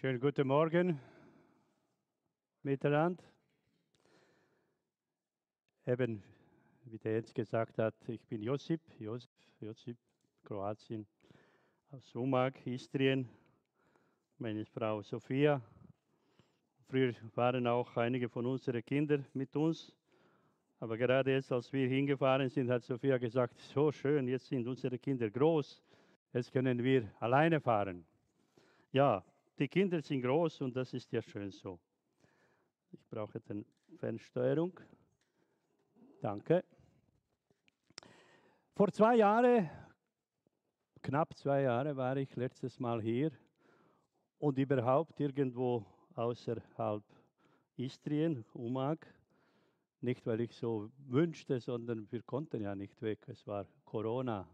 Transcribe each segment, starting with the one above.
Schönen guten Morgen miteinander. Eben, wie der Jens gesagt hat, ich bin Josip, Josip, Josip, Kroatien, aus Umag, Istrien. Meine Frau Sophia. Früher waren auch einige von unseren Kindern mit uns. Aber gerade jetzt, als wir hingefahren sind, hat Sophia gesagt, so schön, jetzt sind unsere Kinder groß, jetzt können wir alleine fahren. Ja, die Kinder sind groß und das ist ja schön so. Ich brauche die Fernsteuerung. Danke. Vor zwei Jahren, knapp zwei Jahre, war ich letztes Mal hier und überhaupt irgendwo außerhalb Istrien, Umag. Nicht, weil ich so wünschte, sondern wir konnten ja nicht weg. Es war Corona,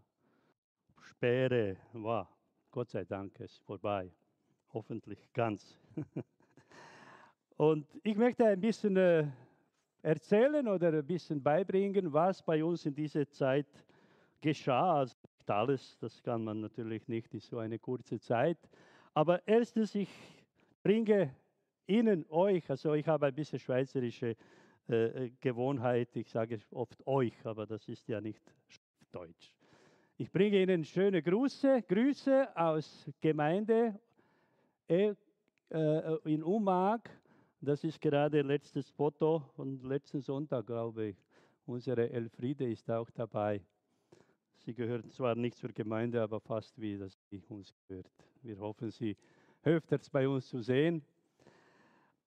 Sperre, war Gott sei Dank ist vorbei hoffentlich ganz. Und ich möchte ein bisschen äh, erzählen oder ein bisschen beibringen, was bei uns in dieser Zeit geschah. Also nicht alles, das kann man natürlich nicht in so eine kurze Zeit. Aber erstens, ich bringe Ihnen, euch, also ich habe ein bisschen schweizerische äh, Gewohnheit, ich sage oft euch, aber das ist ja nicht Deutsch. Ich bringe Ihnen schöne Grüße, Grüße aus Gemeinde äh, in Umag, das ist gerade letztes Foto von letzten Sonntag, glaube ich. Unsere Elfriede ist auch dabei. Sie gehört zwar nicht zur Gemeinde, aber fast wie das sie uns gehört. Wir hoffen, sie öfters bei uns zu sehen.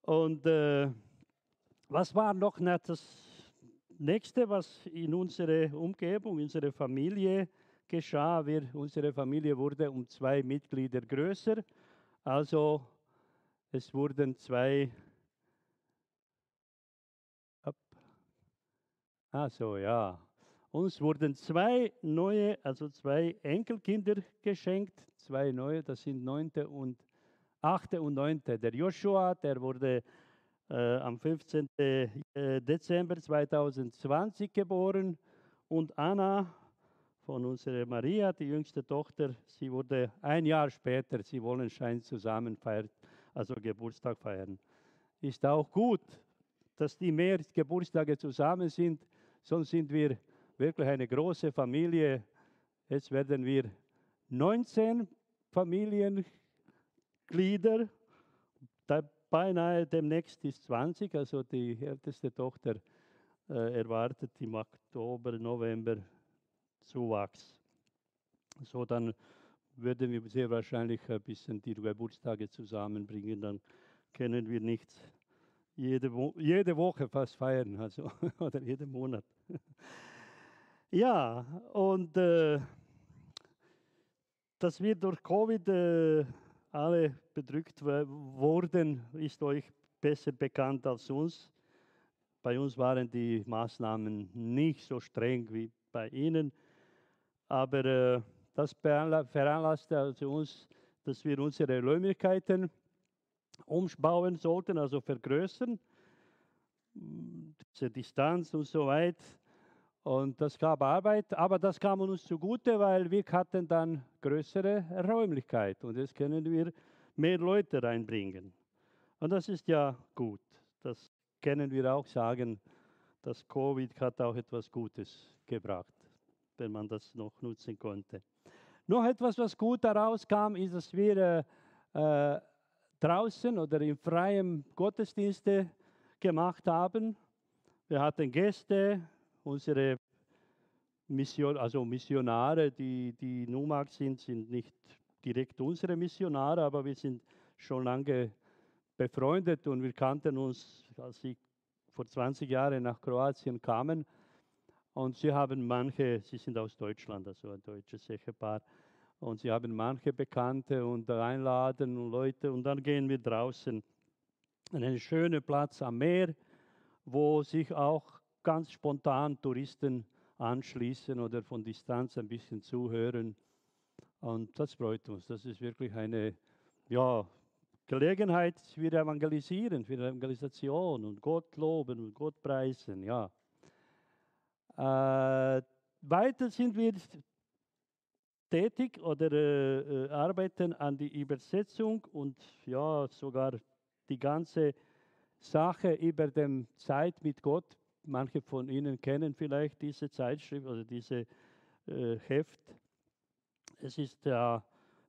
Und äh, was war noch das Nächste, was in unserer Umgebung, unserer Familie geschah? Wir, unsere Familie wurde um zwei Mitglieder größer. Also es wurden zwei, also ja, uns wurden zwei neue, also zwei Enkelkinder geschenkt, zwei neue, das sind neunte und achte und neunte. Der Joshua, der wurde äh, am 15. Äh, Dezember 2020 geboren und Anna von unserer Maria, die jüngste Tochter. Sie wurde ein Jahr später, sie wollen schein zusammen feiern, also Geburtstag feiern. Ist auch gut, dass die mehr Geburtstage zusammen sind, sonst sind wir wirklich eine große Familie. Jetzt werden wir 19 Familienglieder, beinahe demnächst ist 20, also die älteste Tochter äh, erwartet im Oktober, November Zuwachs. So, dann würden wir sehr wahrscheinlich ein bisschen die Geburtstage zusammenbringen. Dann können wir nicht jede, Wo jede Woche fast feiern, also, oder jeden Monat. ja, und äh, dass wir durch Covid äh, alle bedrückt wurden, ist euch besser bekannt als uns. Bei uns waren die Maßnahmen nicht so streng wie bei Ihnen. Aber äh, das veranlasste also uns, dass wir unsere Räumlichkeiten umbauen sollten, also vergrößern, diese Distanz und so weiter. Und das gab Arbeit, aber das kam uns zugute, weil wir hatten dann größere Räumlichkeit und jetzt können wir mehr Leute reinbringen. Und das ist ja gut. Das können wir auch sagen, dass Covid hat auch etwas Gutes gebracht wenn man das noch nutzen konnte. Noch etwas, was gut daraus kam, ist, dass wir äh, äh, draußen oder in freiem Gottesdienste gemacht haben. Wir hatten Gäste, unsere Mission, also Missionare, die, die Numak sind, sind nicht direkt unsere Missionare, aber wir sind schon lange befreundet und wir kannten uns, als sie vor 20 Jahren nach Kroatien kamen, und sie haben manche, sie sind aus Deutschland, also ein deutsches Ehepaar, und sie haben manche Bekannte und einladen und Leute und dann gehen wir draußen an einen schönen Platz am Meer, wo sich auch ganz spontan Touristen anschließen oder von Distanz ein bisschen zuhören. Und das freut uns. Das ist wirklich eine ja, Gelegenheit, wir evangelisieren, für Evangelisation und Gott loben und Gott preisen. Ja. Äh, weiter sind wir tätig oder äh, äh, arbeiten an die Übersetzung und ja, sogar die ganze Sache über die Zeit mit Gott. Manche von Ihnen kennen vielleicht diese Zeitschrift oder diese äh, Heft. Es ist ja,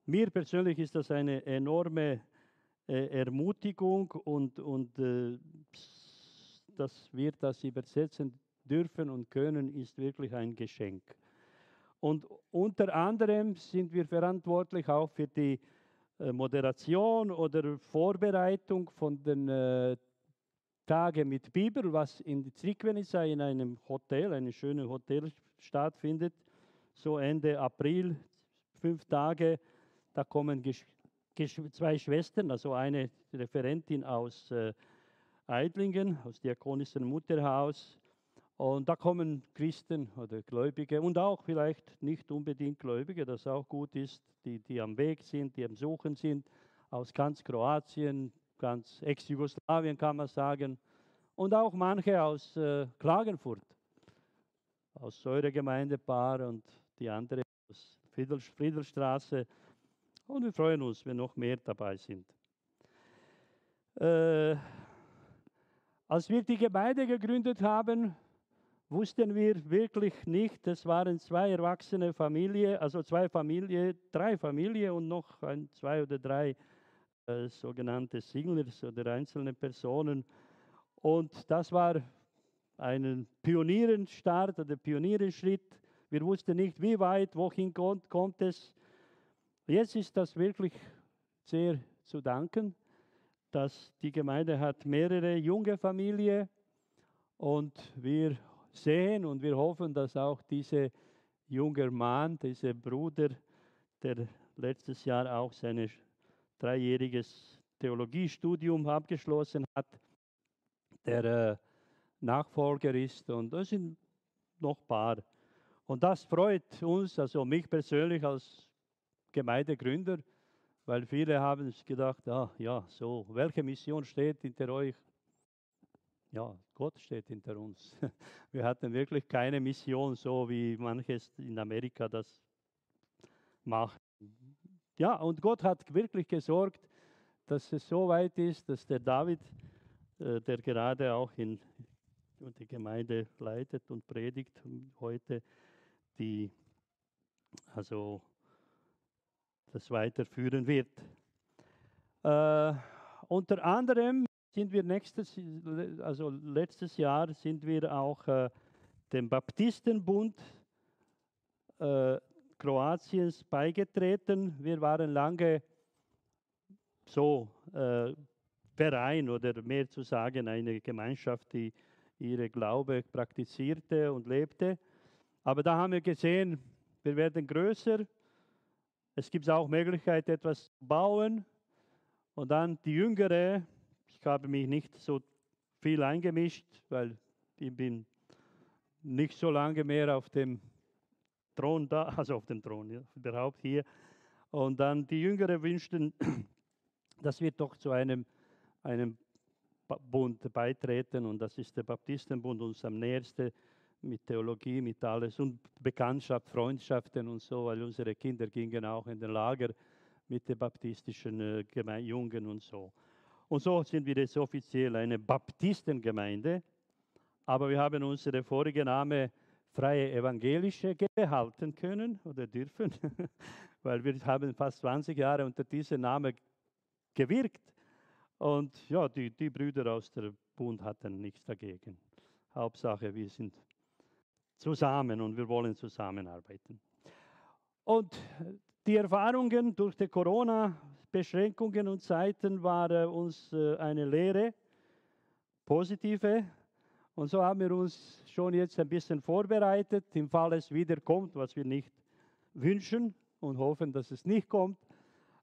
mir persönlich ist das eine enorme äh, Ermutigung und, und äh, dass wir das übersetzen dürfen und können, ist wirklich ein Geschenk. Und unter anderem sind wir verantwortlich auch für die äh, Moderation oder Vorbereitung von den äh, Tagen mit Bibel, was in Trikvenica in einem Hotel, einem schönen Hotel stattfindet. So Ende April, fünf Tage, da kommen zwei Schwestern, also eine Referentin aus äh, Eidlingen, aus Diakonischen Mutterhaus, und da kommen Christen oder Gläubige und auch vielleicht nicht unbedingt Gläubige, das auch gut ist, die, die am Weg sind, die am Suchen sind, aus ganz Kroatien, ganz Ex-Jugoslawien kann man sagen, und auch manche aus äh, Klagenfurt, aus Säuregemeindepaar und die andere aus Friedel, Friedelstraße. Und wir freuen uns, wenn noch mehr dabei sind. Äh, als wir die Gemeinde gegründet haben, wussten wir wirklich nicht. Es waren zwei erwachsene Familien, also zwei Familien, drei Familien und noch ein, zwei oder drei äh, sogenannte Singles oder einzelne Personen. Und das war ein Pionierenstart oder Pionierenschritt. Wir wussten nicht, wie weit, wohin kommt, kommt es. Jetzt ist das wirklich sehr zu danken, dass die Gemeinde hat mehrere junge Familien und wir sehen und wir hoffen, dass auch dieser junge Mann, dieser Bruder, der letztes Jahr auch sein dreijähriges Theologiestudium abgeschlossen hat, der äh, Nachfolger ist und das sind noch ein paar. Und das freut uns, also mich persönlich als Gemeindegründer, weil viele haben sich gedacht, ah, ja, so, welche Mission steht hinter euch? Ja, Gott steht hinter uns. Wir hatten wirklich keine Mission, so wie manches in Amerika das macht. Ja, und Gott hat wirklich gesorgt, dass es so weit ist, dass der David, äh, der gerade auch in die Gemeinde leitet und predigt, heute die, also das weiterführen wird. Äh, unter anderem sind wir nächstes, also letztes Jahr sind wir auch äh, dem Baptistenbund äh, Kroatiens beigetreten. Wir waren lange so äh, Verein oder mehr zu sagen eine Gemeinschaft, die ihre Glaube praktizierte und lebte. Aber da haben wir gesehen, wir werden größer. Es gibt auch Möglichkeit, etwas zu bauen. Und dann die Jüngere, ich habe mich nicht so viel eingemischt, weil ich bin nicht so lange mehr auf dem Thron da, also auf dem Thron, ja, überhaupt hier. Und dann die Jüngeren wünschten, dass wir doch zu einem, einem Bund beitreten und das ist der Baptistenbund uns am nächsten mit Theologie, mit alles und Bekanntschaft, Freundschaften und so, weil unsere Kinder gingen auch in den Lager mit den baptistischen äh, Jungen und so. Und so sind wir jetzt offiziell eine Baptistengemeinde, aber wir haben unsere vorige Name Freie Evangelische behalten können oder dürfen, weil wir haben fast 20 Jahre unter diesem Namen gewirkt. Und ja, die, die Brüder aus der Bund hatten nichts dagegen. Hauptsache, wir sind zusammen und wir wollen zusammenarbeiten. Und die Erfahrungen durch die Corona Beschränkungen und Zeiten war äh, uns äh, eine Lehre, positive. Und so haben wir uns schon jetzt ein bisschen vorbereitet, im Fall es wieder kommt, was wir nicht wünschen und hoffen, dass es nicht kommt.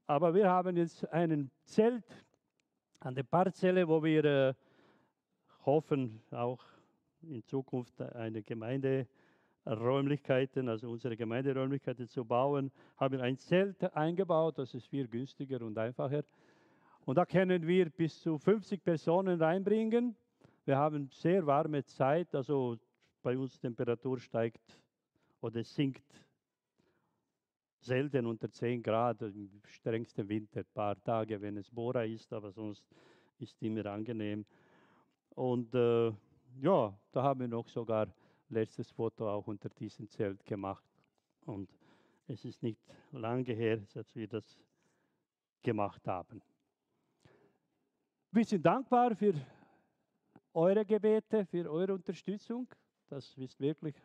Aber wir haben jetzt einen Zelt an der Parzelle, wo wir äh, hoffen, auch in Zukunft eine Gemeinde Räumlichkeiten, also unsere Gemeinderäumlichkeiten zu bauen, haben ein Zelt eingebaut, das ist viel günstiger und einfacher. Und da können wir bis zu 50 Personen reinbringen. Wir haben sehr warme Zeit, also bei uns Temperatur steigt oder sinkt selten unter 10 Grad, im strengsten Winter, ein paar Tage, wenn es Bora ist, aber sonst ist immer angenehm. Und äh, ja, da haben wir noch sogar letztes Foto auch unter diesem Zelt gemacht. Und es ist nicht lange her, dass wir das gemacht haben. Wir sind dankbar für eure Gebete, für eure Unterstützung. Das ist wirklich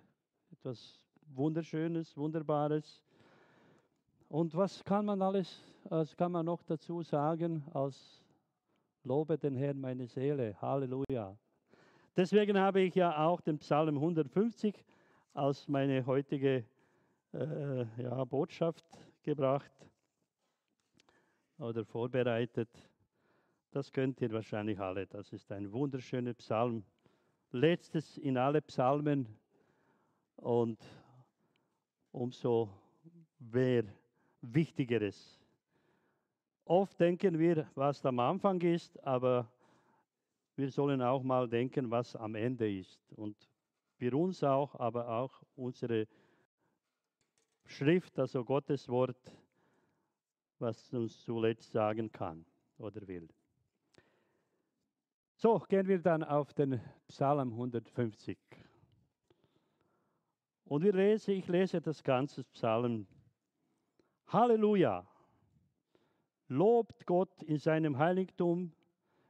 etwas Wunderschönes, Wunderbares. Und was kann man alles, was kann man noch dazu sagen als Lobe den Herrn meine Seele. Halleluja. Deswegen habe ich ja auch den Psalm 150 als meine heutige äh, ja, Botschaft gebracht oder vorbereitet. Das könnt ihr wahrscheinlich alle. Das ist ein wunderschöner Psalm. Letztes in alle Psalmen und umso mehr Wichtigeres. Oft denken wir, was am Anfang ist, aber wir sollen auch mal denken, was am Ende ist. Und für uns auch, aber auch unsere Schrift, also Gottes Wort, was uns zuletzt sagen kann oder will. So, gehen wir dann auf den Psalm 150. Und wir lesen, ich lese das ganze Psalm. Halleluja! Lobt Gott in seinem Heiligtum,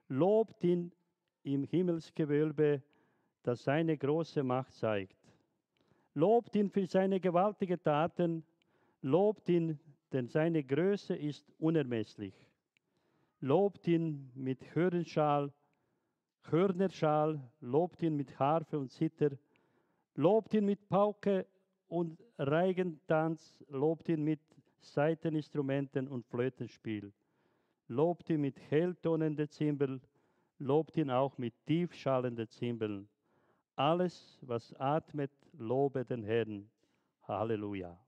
lobt ihn im Himmelsgewölbe, das seine große Macht zeigt. Lobt ihn für seine gewaltigen Taten, lobt ihn, denn seine Größe ist unermesslich. Lobt ihn mit Hörnerschal, Hörnerschal, lobt ihn mit Harfe und Zither, lobt ihn mit Pauke und Reigentanz, lobt ihn mit Saiteninstrumenten und Flötenspiel. Lobt ihn mit helltonenden Zimbeln, lobt ihn auch mit tiefschallenden Zimbeln. Alles, was atmet, lobe den Herrn. Halleluja.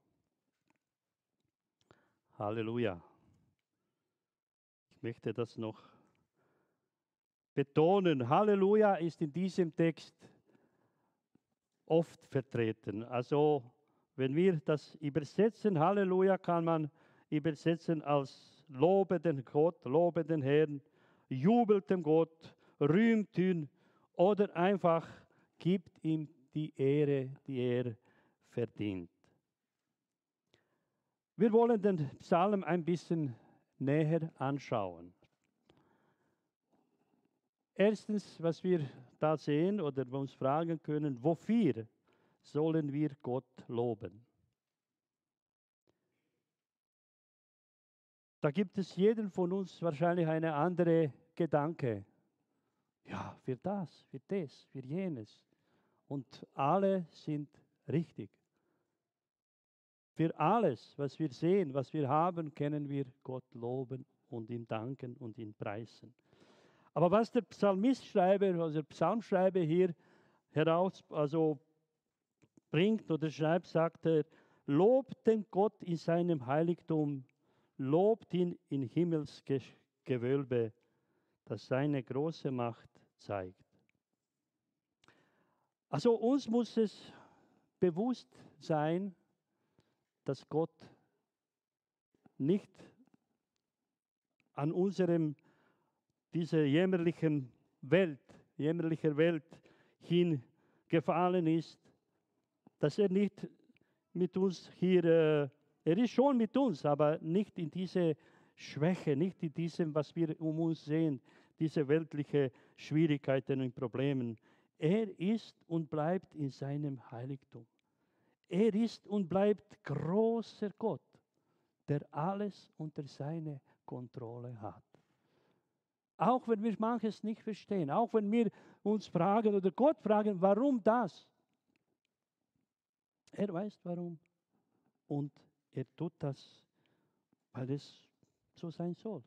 Halleluja. Ich möchte das noch betonen. Halleluja ist in diesem Text oft vertreten. Also wenn wir das übersetzen, Halleluja kann man übersetzen als Lobe den Gott, lobe den Herrn, jubelt dem Gott, rühmt ihn oder einfach gibt ihm die Ehre, die er verdient. Wir wollen den Psalm ein bisschen näher anschauen. Erstens, was wir da sehen oder uns fragen können, wofür sollen wir Gott loben? Da gibt es jeden von uns wahrscheinlich eine andere Gedanke. Ja, für das, für das, für jenes. Und alle sind richtig. Für alles, was wir sehen, was wir haben, können wir Gott loben und ihm danken und ihn preisen. Aber was der Psalmistschreiber, also der Psalmschreiber hier heraus, also bringt oder schreibt, sagt er, lobt den Gott in seinem Heiligtum, lobt ihn in Himmelsgewölbe, das seine große Macht zeigt. Also uns muss es bewusst sein, dass Gott nicht an unserem dieser jämmerlichen Welt, jämmerlicher Welt hingefallen ist, dass er nicht mit uns hier, äh, er ist schon mit uns, aber nicht in diese Schwäche, nicht in diesem, was wir um uns sehen, diese weltlichen Schwierigkeiten und Problemen. Er ist und bleibt in seinem Heiligtum. Er ist und bleibt großer Gott, der alles unter seine Kontrolle hat. Auch wenn wir manches nicht verstehen, auch wenn wir uns fragen oder Gott fragen, warum das? Er weiß warum. Und er tut das, weil es so sein soll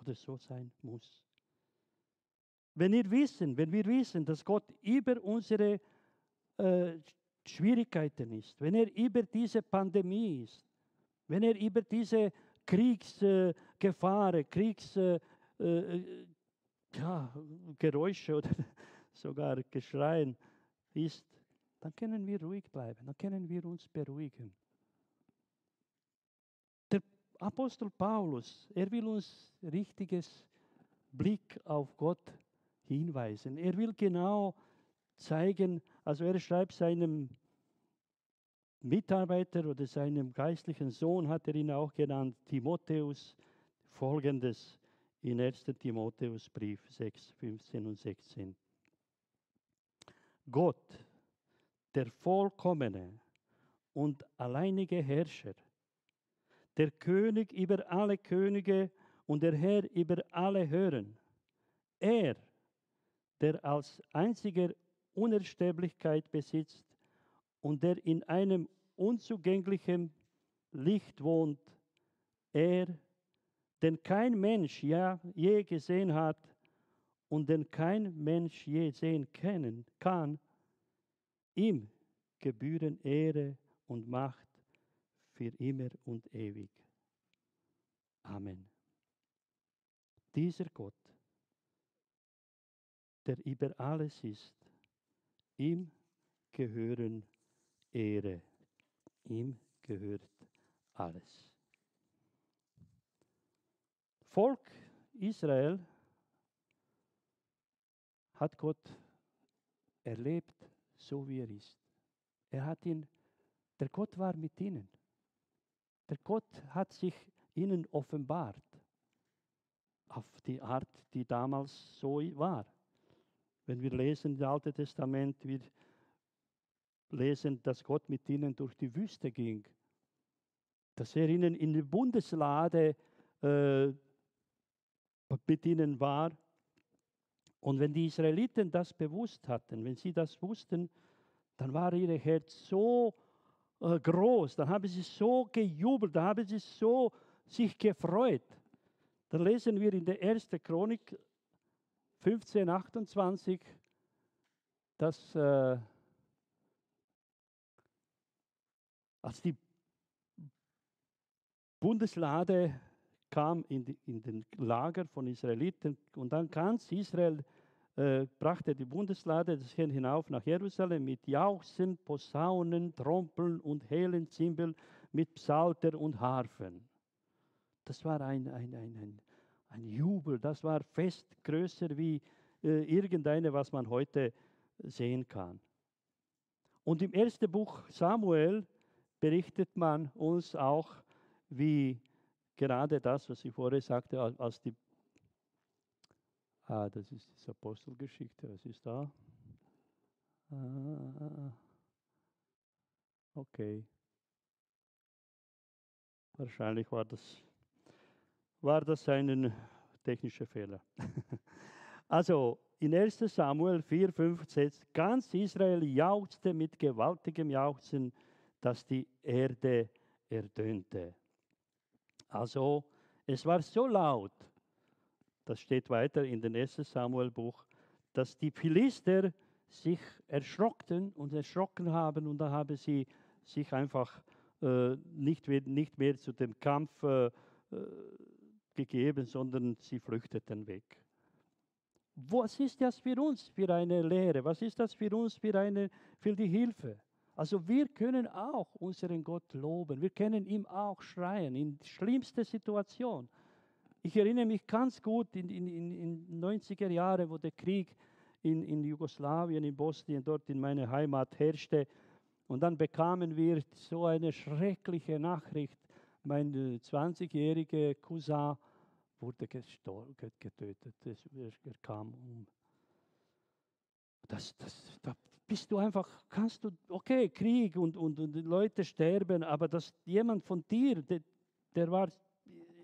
oder so sein muss. Wenn wir wissen, wenn wir wissen, dass Gott über unsere äh, Schwierigkeiten ist, wenn er über diese Pandemie ist, wenn er über diese Kriegsgefahren, Kriegs, äh, äh, ja, oder sogar Geschreien ist, dann können wir ruhig bleiben, dann können wir uns beruhigen. Apostel Paulus, er will uns richtiges Blick auf Gott hinweisen. Er will genau zeigen, also er schreibt seinem Mitarbeiter oder seinem geistlichen Sohn, hat er ihn auch genannt, Timotheus, folgendes in 1. Timotheusbrief 6, 15 und 16. Gott, der vollkommene und alleinige Herrscher, der König über alle Könige und der Herr über alle Hören, er, der als einziger Unersterblichkeit besitzt und der in einem unzugänglichen Licht wohnt, er, den kein Mensch ja, je gesehen hat und den kein Mensch je sehen können, kann, ihm gebühren Ehre und Macht für immer und ewig. Amen. Dieser Gott, der über alles ist, ihm gehören Ehre, ihm gehört alles. Volk Israel hat Gott erlebt, so wie er ist. Er hat ihn, der Gott war mit ihnen. Der Gott hat sich ihnen offenbart auf die Art, die damals so war. Wenn wir lesen das Alte Testament, wir lesen, dass Gott mit ihnen durch die Wüste ging, dass er ihnen in die Bundeslade äh, mit ihnen war. Und wenn die Israeliten das bewusst hatten, wenn sie das wussten, dann war ihr Herz so äh, groß, dann haben sie so gejubelt, dann haben sie so sich gefreut. Dann lesen wir in der 1. Chronik 15, 28, dass äh, als die Bundeslade kam in, die, in den Lager von Israeliten und dann ganz Israel äh, brachte die Bundeslade das Herrn hinauf nach Jerusalem mit Jauchzen, Posaunen, Trompeln und hellen Zimbeln, mit Psalter und Harfen. Das war ein, ein, ein, ein, ein Jubel, das war fest größer wie äh, irgendeine, was man heute sehen kann. Und im ersten Buch Samuel berichtet man uns auch, wie gerade das, was ich vorher sagte, als die, ah, das ist die Apostelgeschichte, was ist da? Ah, okay. Wahrscheinlich war das, war das ein technischer Fehler. also in 1 Samuel 4, 5 setzt ganz Israel jauchzte mit gewaltigem Jauchzen, dass die Erde erdönte. Also es war so laut, das steht weiter in den 1 Samuel Buch, dass die Philister sich erschrocken und erschrocken haben und da haben sie sich einfach äh, nicht, mehr, nicht mehr zu dem Kampf äh, äh, gegeben, sondern sie flüchteten weg. Was ist das für uns für eine Lehre? Was ist das für uns für, eine, für die Hilfe? Also wir können auch unseren Gott loben. Wir können ihm auch schreien in schlimmster Situation. Ich erinnere mich ganz gut in, in 90er Jahren, wo der Krieg in, in Jugoslawien, in Bosnien, dort in meiner Heimat herrschte. Und dann bekamen wir so eine schreckliche Nachricht. Mein 20-jähriger Cousin wurde getötet. Er kam um. Das, das, da bist du einfach, kannst du, okay, Krieg und, und, und Leute sterben, aber dass jemand von dir, der, der war,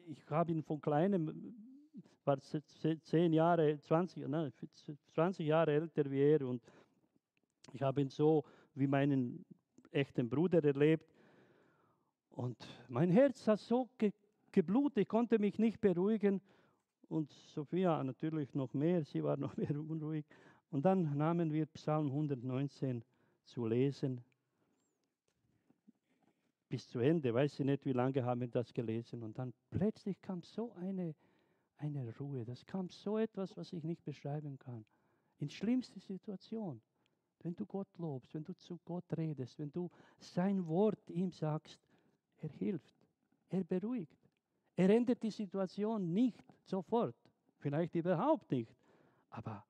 ich habe ihn von kleinem, war zehn Jahre, 20, nein, 20 Jahre älter wie er und ich habe ihn so wie meinen echten Bruder erlebt. Und mein Herz hat so ge geblutet, ich konnte mich nicht beruhigen. Und Sophia natürlich noch mehr, sie war noch mehr unruhig. Und dann nahmen wir Psalm 119 zu lesen. Bis zu Ende, weiß ich nicht, wie lange haben wir das gelesen. Und dann plötzlich kam so eine, eine Ruhe, das kam so etwas, was ich nicht beschreiben kann. In schlimmster Situation, wenn du Gott lobst, wenn du zu Gott redest, wenn du sein Wort ihm sagst, er hilft, er beruhigt. Er ändert die Situation nicht sofort, vielleicht überhaupt nicht. Aber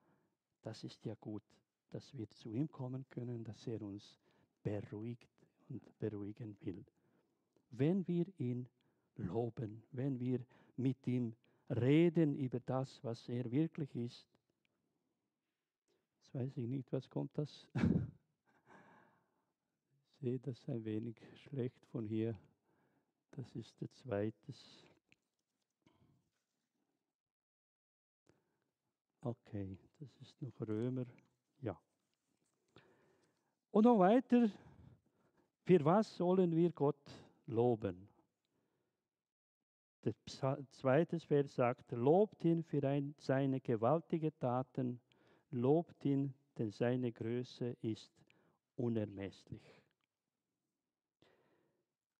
das ist ja gut, dass wir zu ihm kommen können, dass er uns beruhigt und beruhigen will. Wenn wir ihn loben, wenn wir mit ihm reden über das, was er wirklich ist. Jetzt weiß ich nicht, was kommt das? ich sehe das ein wenig schlecht von hier. Das ist der zweite. Okay, das ist noch Römer. Ja. Und noch weiter. Für was sollen wir Gott loben? Der zweite Vers sagt, lobt ihn für ein, seine gewaltigen Taten, lobt ihn, denn seine Größe ist unermesslich.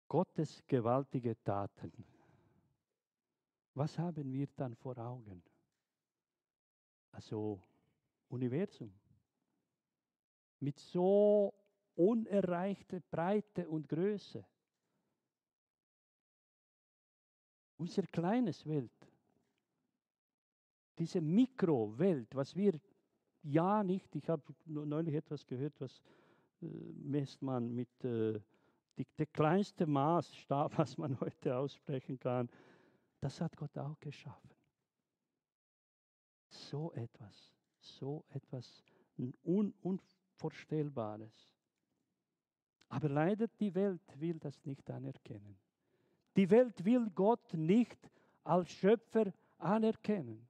Gottes gewaltige Taten. Was haben wir dann vor Augen? Also Universum. Mit so unerreichter Breite und Größe. Unsere kleines Welt. Diese Mikrowelt, was wir ja nicht, ich habe neulich etwas gehört, was äh, messt man mit äh, die, der kleinste Maßstab, was man heute aussprechen kann, das hat Gott auch geschaffen. So etwas, so etwas Un Unvorstellbares. Aber leider die Welt will das nicht anerkennen. Die Welt will Gott nicht als Schöpfer anerkennen.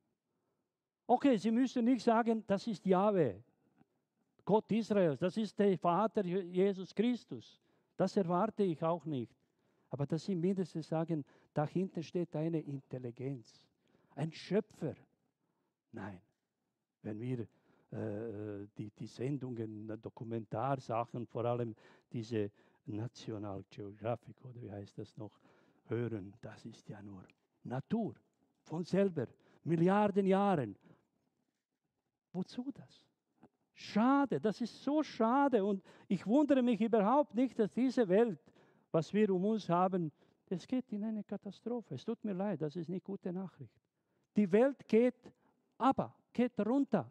Okay, Sie müssen nicht sagen, das ist Jahwe, Gott Israels, das ist der Vater Jesus Christus. Das erwarte ich auch nicht. Aber dass Sie mindestens sagen, dahinter steht eine Intelligenz, ein Schöpfer. Nein, wenn wir äh, die, die Sendungen, Dokumentarsachen, vor allem diese National Geographic oder wie heißt das noch, hören, das ist ja nur Natur von selber, Milliarden Jahren. Wozu das? Schade, das ist so schade und ich wundere mich überhaupt nicht, dass diese Welt, was wir um uns haben, es geht in eine Katastrophe. Es tut mir leid, das ist nicht gute Nachricht. Die Welt geht aber, geht runter,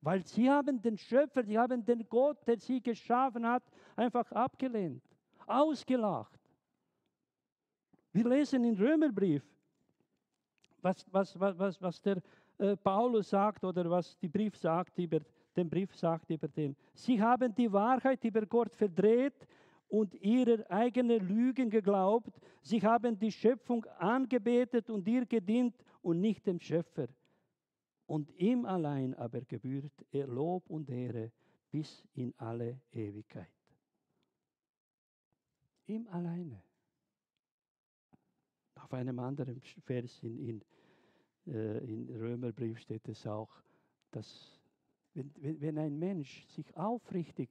weil sie haben den Schöpfer, sie haben den Gott, der sie geschaffen hat, einfach abgelehnt, ausgelacht. Wir lesen im Römerbrief, was, was, was, was der äh, Paulus sagt oder was die Brief sagt über den Brief sagt über den. Sie haben die Wahrheit über Gott verdreht und ihrer eigenen Lügen geglaubt. Sie haben die Schöpfung angebetet und ihr gedient und nicht dem Schöpfer. Und ihm allein aber gebührt er Lob und Ehre bis in alle Ewigkeit. Ihm alleine. Auf einem anderen Vers in, in, äh, in Römerbrief steht es auch, dass wenn, wenn, ein Mensch sich aufrichtig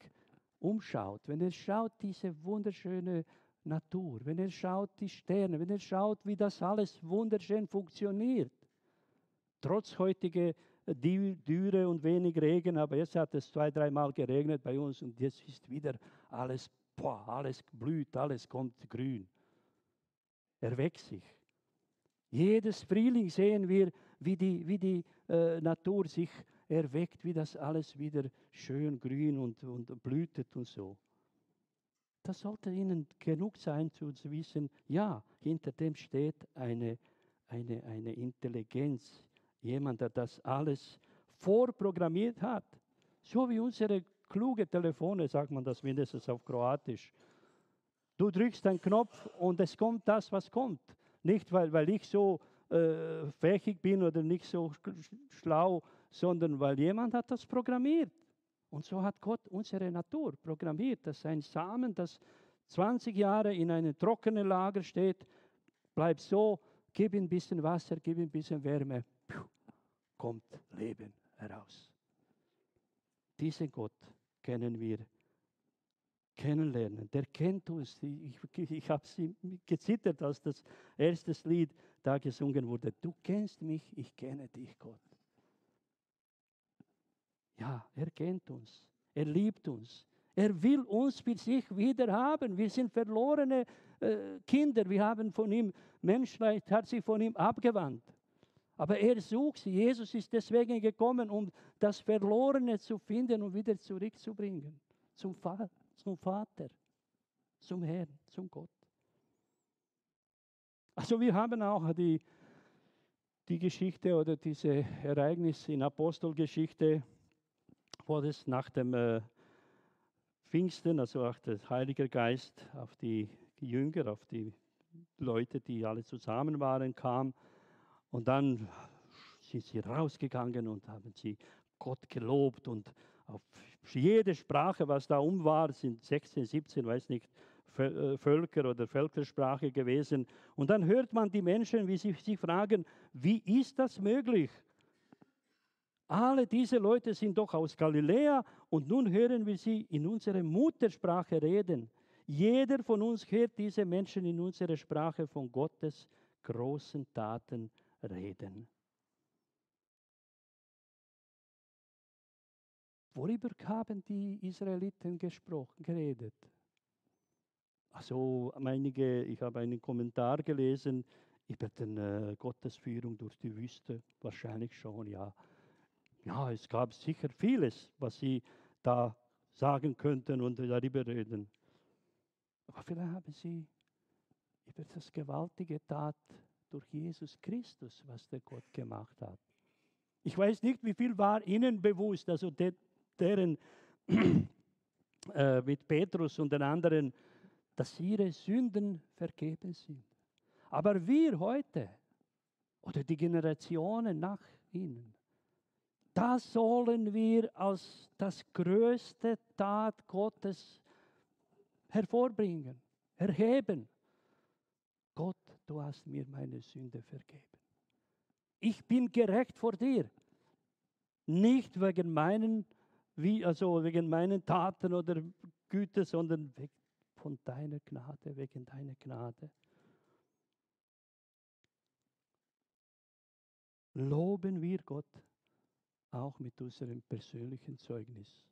umschaut, wenn er schaut diese wunderschöne Natur, wenn er schaut die Sterne, wenn er schaut, wie das alles wunderschön funktioniert, trotz heutiger Dürre und wenig Regen, aber jetzt hat es zwei, dreimal geregnet bei uns und jetzt ist wieder alles, boah, alles blüht, alles kommt grün. Erweckt sich. Jedes Frühling sehen wir, wie die, wie die äh, Natur sich erweckt, wie das alles wieder schön grün und, und blühtet und so. Das sollte Ihnen genug sein, zu wissen, ja, hinter dem steht eine, eine, eine Intelligenz, jemand, der das alles vorprogrammiert hat. So wie unsere kluge Telefone, sagt man das mindestens auf Kroatisch. Du drückst einen Knopf und es kommt das, was kommt. Nicht, weil, weil ich so äh, fähig bin oder nicht so schlau, sondern weil jemand hat das programmiert. Und so hat Gott unsere Natur programmiert, dass ein Samen, das 20 Jahre in einem trockenen Lager steht, bleibt so, gib ihm ein bisschen Wasser, gib ihm ein bisschen Wärme, kommt Leben heraus. Diesen Gott kennen wir kennenlernen. Der kennt uns. Ich, ich, habe sie gezittert, als das erste Lied da gesungen wurde. Du kennst mich, ich kenne dich, Gott. Ja, er kennt uns. Er liebt uns. Er will uns für sich wieder haben. Wir sind verlorene äh, Kinder, wir haben von ihm, Menschheit hat sich von ihm abgewandt. Aber er sucht sie. Jesus ist deswegen gekommen, um das Verlorene zu finden und wieder zurückzubringen. Zum, Vater, zum Vater, zum Herrn, zum Gott. Also wir haben auch die, die Geschichte oder diese Ereignisse in Apostelgeschichte, wo es nach dem äh, Pfingsten, also auch der Heilige Geist auf die Jünger, auf die Leute, die alle zusammen waren, kam. Und dann sind sie rausgegangen und haben sie Gott gelobt und auf jede Sprache, was da um war, sind 16, 17, weiß nicht, äh, Völker oder Völkersprache gewesen. Und dann hört man die Menschen, wie sie sich fragen, wie ist das möglich? Alle diese Leute sind doch aus Galiläa und nun hören wir sie in unserer Muttersprache reden. Jeder von uns hört diese Menschen in unserer Sprache von Gottes großen Taten reden. Worüber haben die Israeliten gesprochen, geredet? Also einige, ich habe einen Kommentar gelesen über die äh, Gottesführung durch die Wüste. Wahrscheinlich schon, ja. Ja, es gab sicher vieles, was sie da sagen könnten und darüber reden. Aber vielleicht haben sie über das gewaltige Tat durch Jesus Christus, was der Gott gemacht hat. Ich weiß nicht, wie viel war ihnen bewusst, also deren äh, mit Petrus und den anderen, dass ihre Sünden vergeben sind. Aber wir heute oder die Generationen nach ihnen, das sollen wir als das größte Tat Gottes hervorbringen, erheben. Gott, du hast mir meine Sünde vergeben. Ich bin gerecht vor dir. Nicht wegen meinen, wie, also wegen meinen Taten oder Güte, sondern von deiner Gnade, wegen deiner Gnade. Loben wir Gott auch mit unserem persönlichen Zeugnis.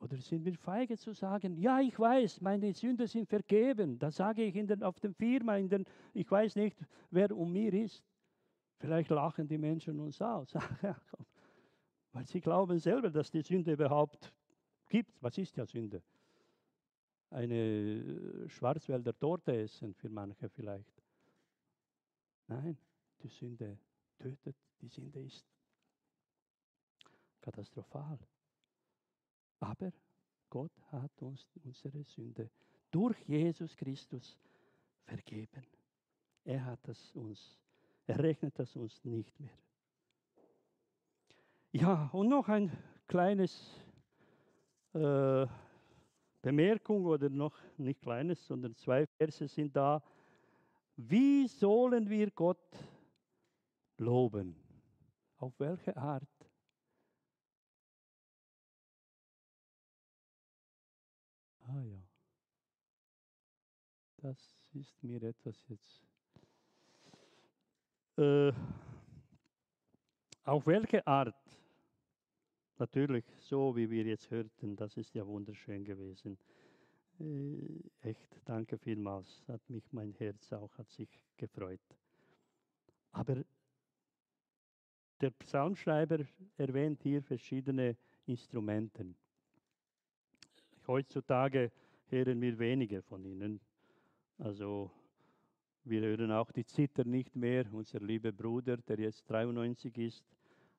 Oder sind wir feige zu sagen, ja, ich weiß, meine Sünden sind vergeben. Das sage ich in den, auf dem Firma, in den, ich weiß nicht, wer um mir ist. Vielleicht lachen die Menschen uns aus, weil sie glauben selber, dass die Sünde überhaupt gibt. Was ist ja Sünde? Eine Schwarzwälder Torte essen für manche vielleicht. Nein, die Sünde tötet, die Sünde ist katastrophal. Aber Gott hat uns unsere Sünde durch Jesus Christus vergeben. Er hat es uns, er rechnet das uns nicht mehr. Ja, und noch ein kleines äh, Bemerkung oder noch nicht kleines, sondern zwei Verse sind da. Wie sollen wir Gott loben? Auf welche Art? Ah ja. Das ist mir etwas jetzt. Äh, auf welche Art? Natürlich, so wie wir jetzt hörten, das ist ja wunderschön gewesen. Äh, echt, danke vielmals. Hat mich mein Herz auch, hat sich gefreut. Aber der Psalmschreiber erwähnt hier verschiedene Instrumente. Heutzutage hören wir weniger von ihnen. Also wir hören auch die Zither nicht mehr. Unser lieber Bruder, der jetzt 93 ist,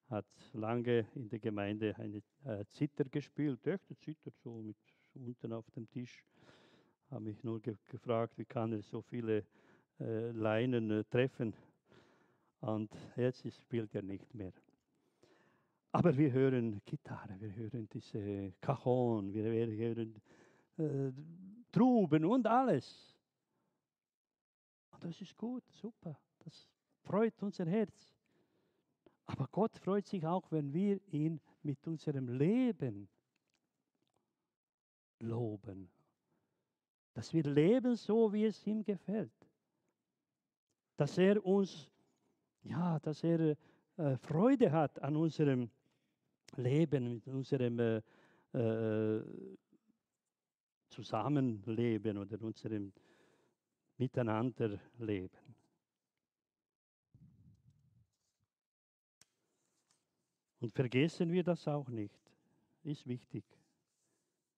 hat lange in der Gemeinde eine äh, Zither gespielt. Echte Zither, so mit unten auf dem Tisch. Habe mich nur ge gefragt, wie kann er so viele äh, Leinen äh, treffen. Und jetzt spielt er nicht mehr. Aber wir hören Gitarre, wir hören diese Cajon, wir, wir hören äh, Truben und alles. Das ist gut, super. Das freut unser Herz. Aber Gott freut sich auch, wenn wir ihn mit unserem Leben loben. Dass wir leben so, wie es ihm gefällt. Dass er uns, ja, dass er äh, Freude hat an unserem Leben, mit unserem äh, äh, Zusammenleben oder unserem Miteinanderleben. Und vergessen wir das auch nicht. Ist wichtig.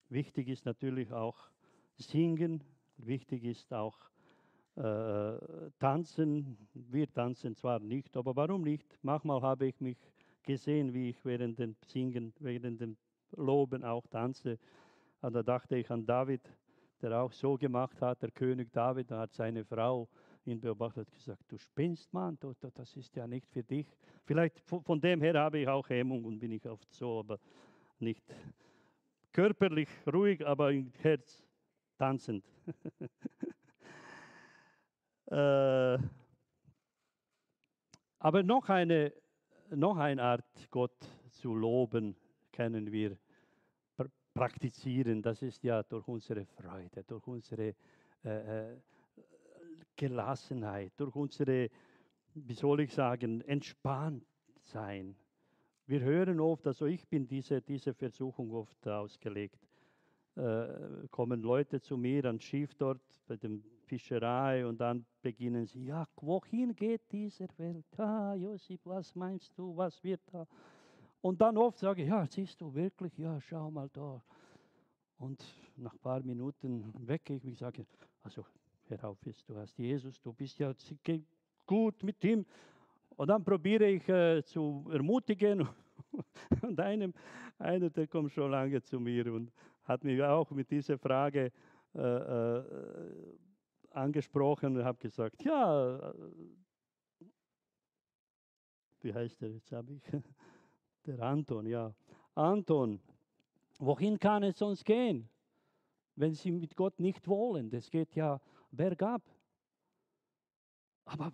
Wichtig ist natürlich auch Singen, wichtig ist auch äh, Tanzen. Wir tanzen zwar nicht, aber warum nicht? Manchmal habe ich mich gesehen, wie ich während dem Singen, während dem Loben auch tanze. Und da dachte ich an David, der auch so gemacht hat, der König David, da hat seine Frau ihn beobachtet und gesagt, du spinnst, Mann, das ist ja nicht für dich. Vielleicht von dem her habe ich auch Hemmung und bin ich oft so, aber nicht körperlich ruhig, aber im Herz tanzend. äh, aber noch eine, noch eine Art, Gott zu loben, kennen wir praktizieren. Das ist ja durch unsere Freude, durch unsere äh, äh Gelassenheit, durch unsere, wie soll ich sagen, entspannt sein. Wir hören oft, also ich bin diese, diese Versuchung oft ausgelegt. Äh, kommen Leute zu mir ans Schiff dort bei der Fischerei und dann beginnen sie, ja, wohin geht diese Welt? Ah, Josip, was meinst du, was wird da? Und dann oft sage ich, ja, siehst du wirklich, ja, schau mal da. Und nach ein paar Minuten wecke ich mich, sage, also hör auf du hast Jesus, du bist ja gut mit ihm. Und dann probiere ich äh, zu ermutigen. und einem, einer, der kommt schon lange zu mir und hat mich auch mit dieser Frage äh, äh, angesprochen und habe gesagt, ja, äh, wie heißt der jetzt, habe ich, der Anton, ja. Anton, wohin kann es sonst gehen, wenn Sie mit Gott nicht wollen? Das geht ja bergab. Aber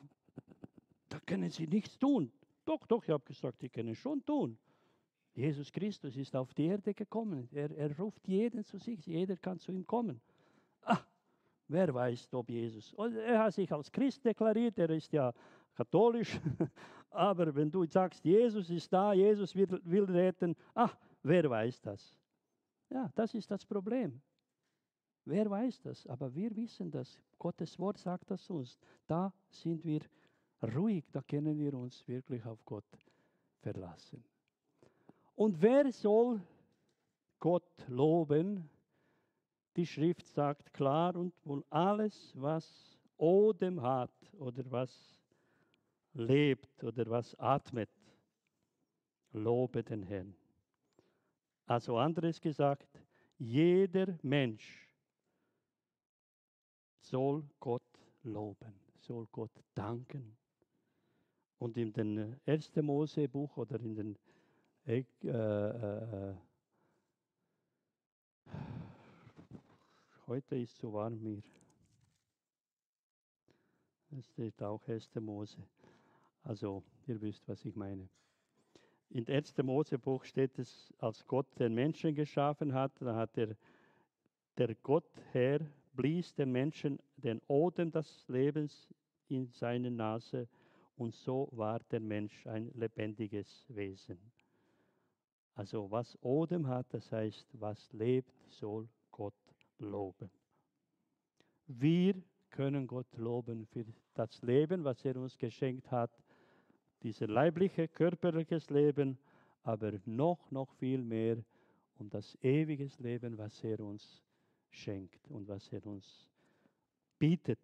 da können Sie nichts tun. Doch, doch, ich habe gesagt, Sie können schon tun. Jesus Christus ist auf die Erde gekommen. Er, er ruft jeden zu sich. Jeder kann zu ihm kommen. Ah, wer weiß, ob Jesus. Er hat sich als Christ deklariert. Er ist ja katholisch. Aber wenn du sagst, Jesus ist da, Jesus will, will retten, ach, wer weiß das? Ja, das ist das Problem. Wer weiß das? Aber wir wissen das. Gottes Wort sagt das uns. Da sind wir ruhig, da können wir uns wirklich auf Gott verlassen. Und wer soll Gott loben? Die Schrift sagt klar und wohl alles, was Odem hat oder was lebt oder was atmet, lobe den Herrn. Also anderes gesagt, jeder Mensch soll Gott loben, soll Gott danken. Und in den ersten Mosebuch oder in den äh, äh, heute ist es so warm hier. Es steht auch 1. Mose. Also, ihr wisst, was ich meine. In 1. Mosebuch steht es, als Gott den Menschen geschaffen hat, da hat er, der Gott Herr blies dem Menschen den Odem des Lebens in seine Nase und so war der Mensch ein lebendiges Wesen. Also was Odem hat, das heißt, was lebt, soll Gott loben. Wir können Gott loben für das Leben, was er uns geschenkt hat, dieses leibliche, körperliches Leben, aber noch, noch viel mehr um das ewige Leben, was er uns schenkt und was er uns bietet.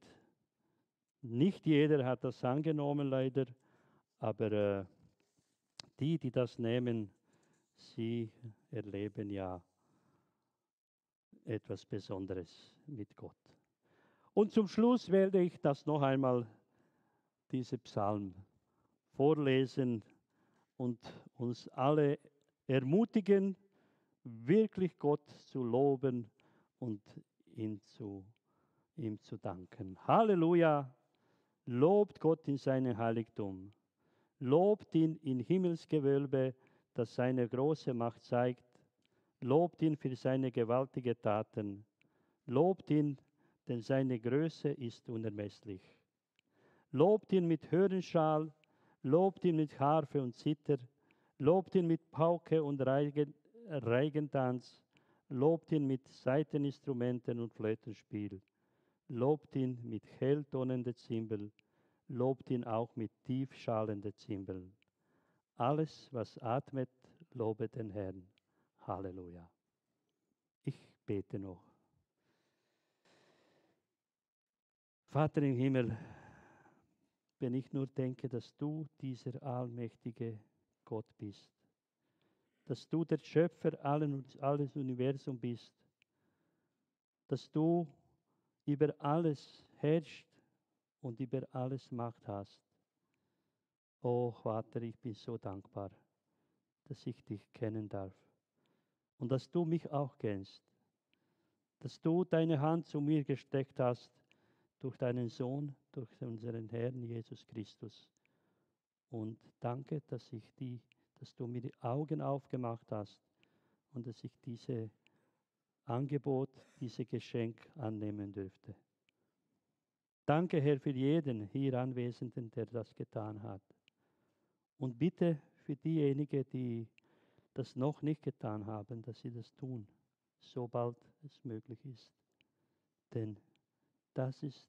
Nicht jeder hat das angenommen, leider, aber äh, die, die das nehmen, sie erleben ja etwas Besonderes mit Gott. Und zum Schluss werde ich das noch einmal, diese Psalm vorlesen und uns alle ermutigen, wirklich Gott zu loben und ihn zu, ihm zu danken. Halleluja! Lobt Gott in seinem Heiligtum. Lobt ihn in Himmelsgewölbe, das seine große Macht zeigt. Lobt ihn für seine gewaltigen Taten. Lobt ihn, denn seine Größe ist unermesslich. Lobt ihn mit Hörenschal Lobt ihn mit Harfe und Zither, lobt ihn mit Pauke und Reigen, Reigentanz, Lobt ihn mit Saiteninstrumenten und Flötenspiel. Lobt ihn mit helltonenden Zimbel. Lobt ihn auch mit tiefschallenden Zimbeln. Alles, was atmet, lobe den Herrn. Halleluja. Ich bete noch. Vater im Himmel, wenn ich nur denke, dass du dieser allmächtige Gott bist, dass du der Schöpfer alles Universum bist, dass du über alles herrscht und über alles Macht hast. Oh Vater, ich bin so dankbar, dass ich dich kennen darf und dass du mich auch kennst, dass du deine Hand zu mir gesteckt hast durch deinen Sohn, durch unseren Herrn Jesus Christus. Und danke, dass ich die, dass du mir die Augen aufgemacht hast und dass ich diese Angebot, dieses Geschenk annehmen dürfte. Danke, Herr, für jeden hier Anwesenden, der das getan hat. Und bitte für diejenigen, die das noch nicht getan haben, dass sie das tun, sobald es möglich ist. Denn das ist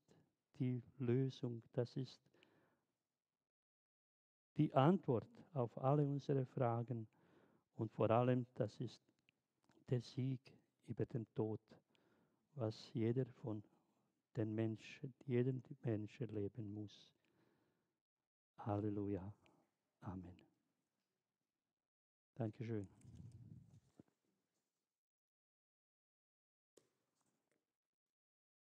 die Lösung, das ist die Antwort auf alle unsere Fragen und vor allem, das ist der Sieg über den Tod, was jeder von den Menschen, jeden Menschen leben muss. Halleluja. Amen. Dankeschön.